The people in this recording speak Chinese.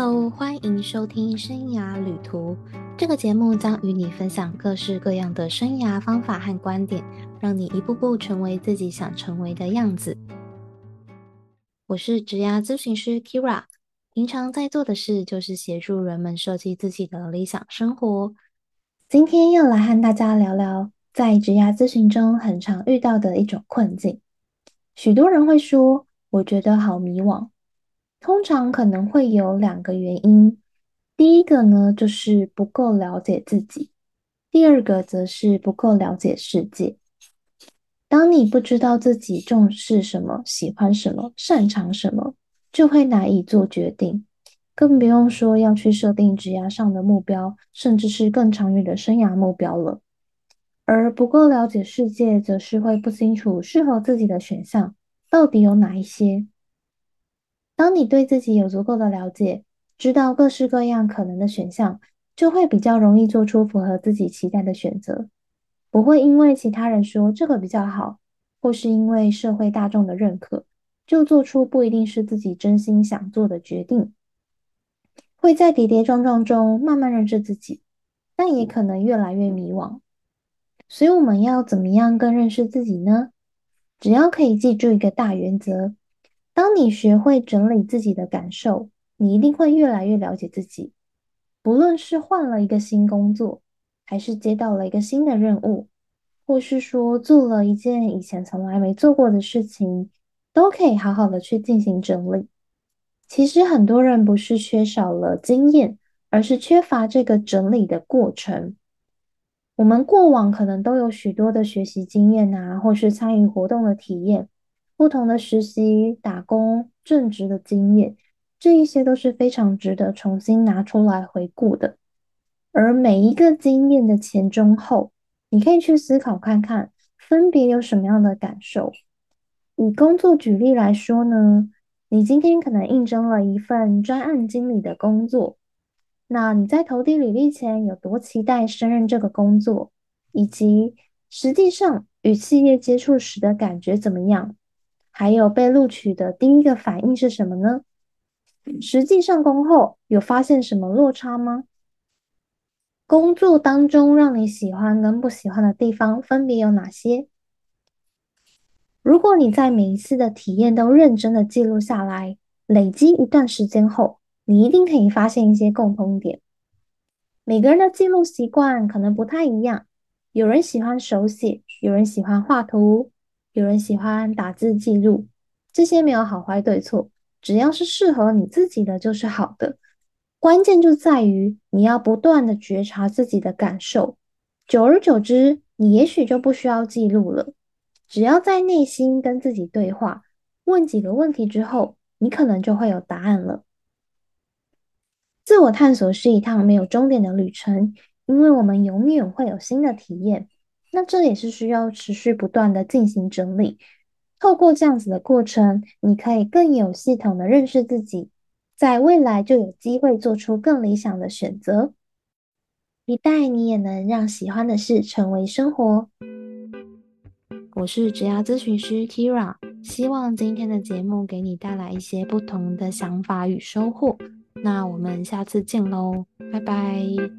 Hello，欢迎收听生涯旅途。这个节目将与你分享各式各样的生涯方法和观点，让你一步步成为自己想成为的样子。我是职涯咨询师 Kira，平常在做的事就是协助人们设计自己的理想生活。今天要来和大家聊聊，在职涯咨询中很常遇到的一种困境。许多人会说：“我觉得好迷惘。”通常可能会有两个原因，第一个呢就是不够了解自己，第二个则是不够了解世界。当你不知道自己重视什么、喜欢什么、擅长什么，就会难以做决定，更不用说要去设定职涯上的目标，甚至是更长远的生涯目标了。而不够了解世界，则是会不清楚适合自己的选项到底有哪一些。当你对自己有足够的了解，知道各式各样可能的选项，就会比较容易做出符合自己期待的选择，不会因为其他人说这个比较好，或是因为社会大众的认可，就做出不一定是自己真心想做的决定。会在跌跌撞撞中慢慢认识自己，但也可能越来越迷惘。所以我们要怎么样更认识自己呢？只要可以记住一个大原则。当你学会整理自己的感受，你一定会越来越了解自己。不论是换了一个新工作，还是接到了一个新的任务，或是说做了一件以前从来没做过的事情，都可以好好的去进行整理。其实很多人不是缺少了经验，而是缺乏这个整理的过程。我们过往可能都有许多的学习经验啊，或是参与活动的体验。不同的实习、打工、正职的经验，这一些都是非常值得重新拿出来回顾的。而每一个经验的前、中、后，你可以去思考看看，分别有什么样的感受。以工作举例来说呢，你今天可能应征了一份专案经理的工作，那你在投递履历前有多期待胜任这个工作，以及实际上与企业接触时的感觉怎么样？还有被录取的第一个反应是什么呢？实际上工后有发现什么落差吗？工作当中让你喜欢跟不喜欢的地方分别有哪些？如果你在每一次的体验都认真的记录下来，累积一段时间后，你一定可以发现一些共通点。每个人的记录习惯可能不太一样，有人喜欢手写，有人喜欢画图。有人喜欢打字记录，这些没有好坏对错，只要是适合你自己的就是好的。关键就在于你要不断的觉察自己的感受，久而久之，你也许就不需要记录了。只要在内心跟自己对话，问几个问题之后，你可能就会有答案了。自我探索是一趟没有终点的旅程，因为我们永远会有新的体验。那这也是需要持续不断的进行整理，透过这样子的过程，你可以更有系统的认识自己，在未来就有机会做出更理想的选择。期待你也能让喜欢的事成为生活。我是职涯咨询师 Kira，希望今天的节目给你带来一些不同的想法与收获。那我们下次见喽，拜拜。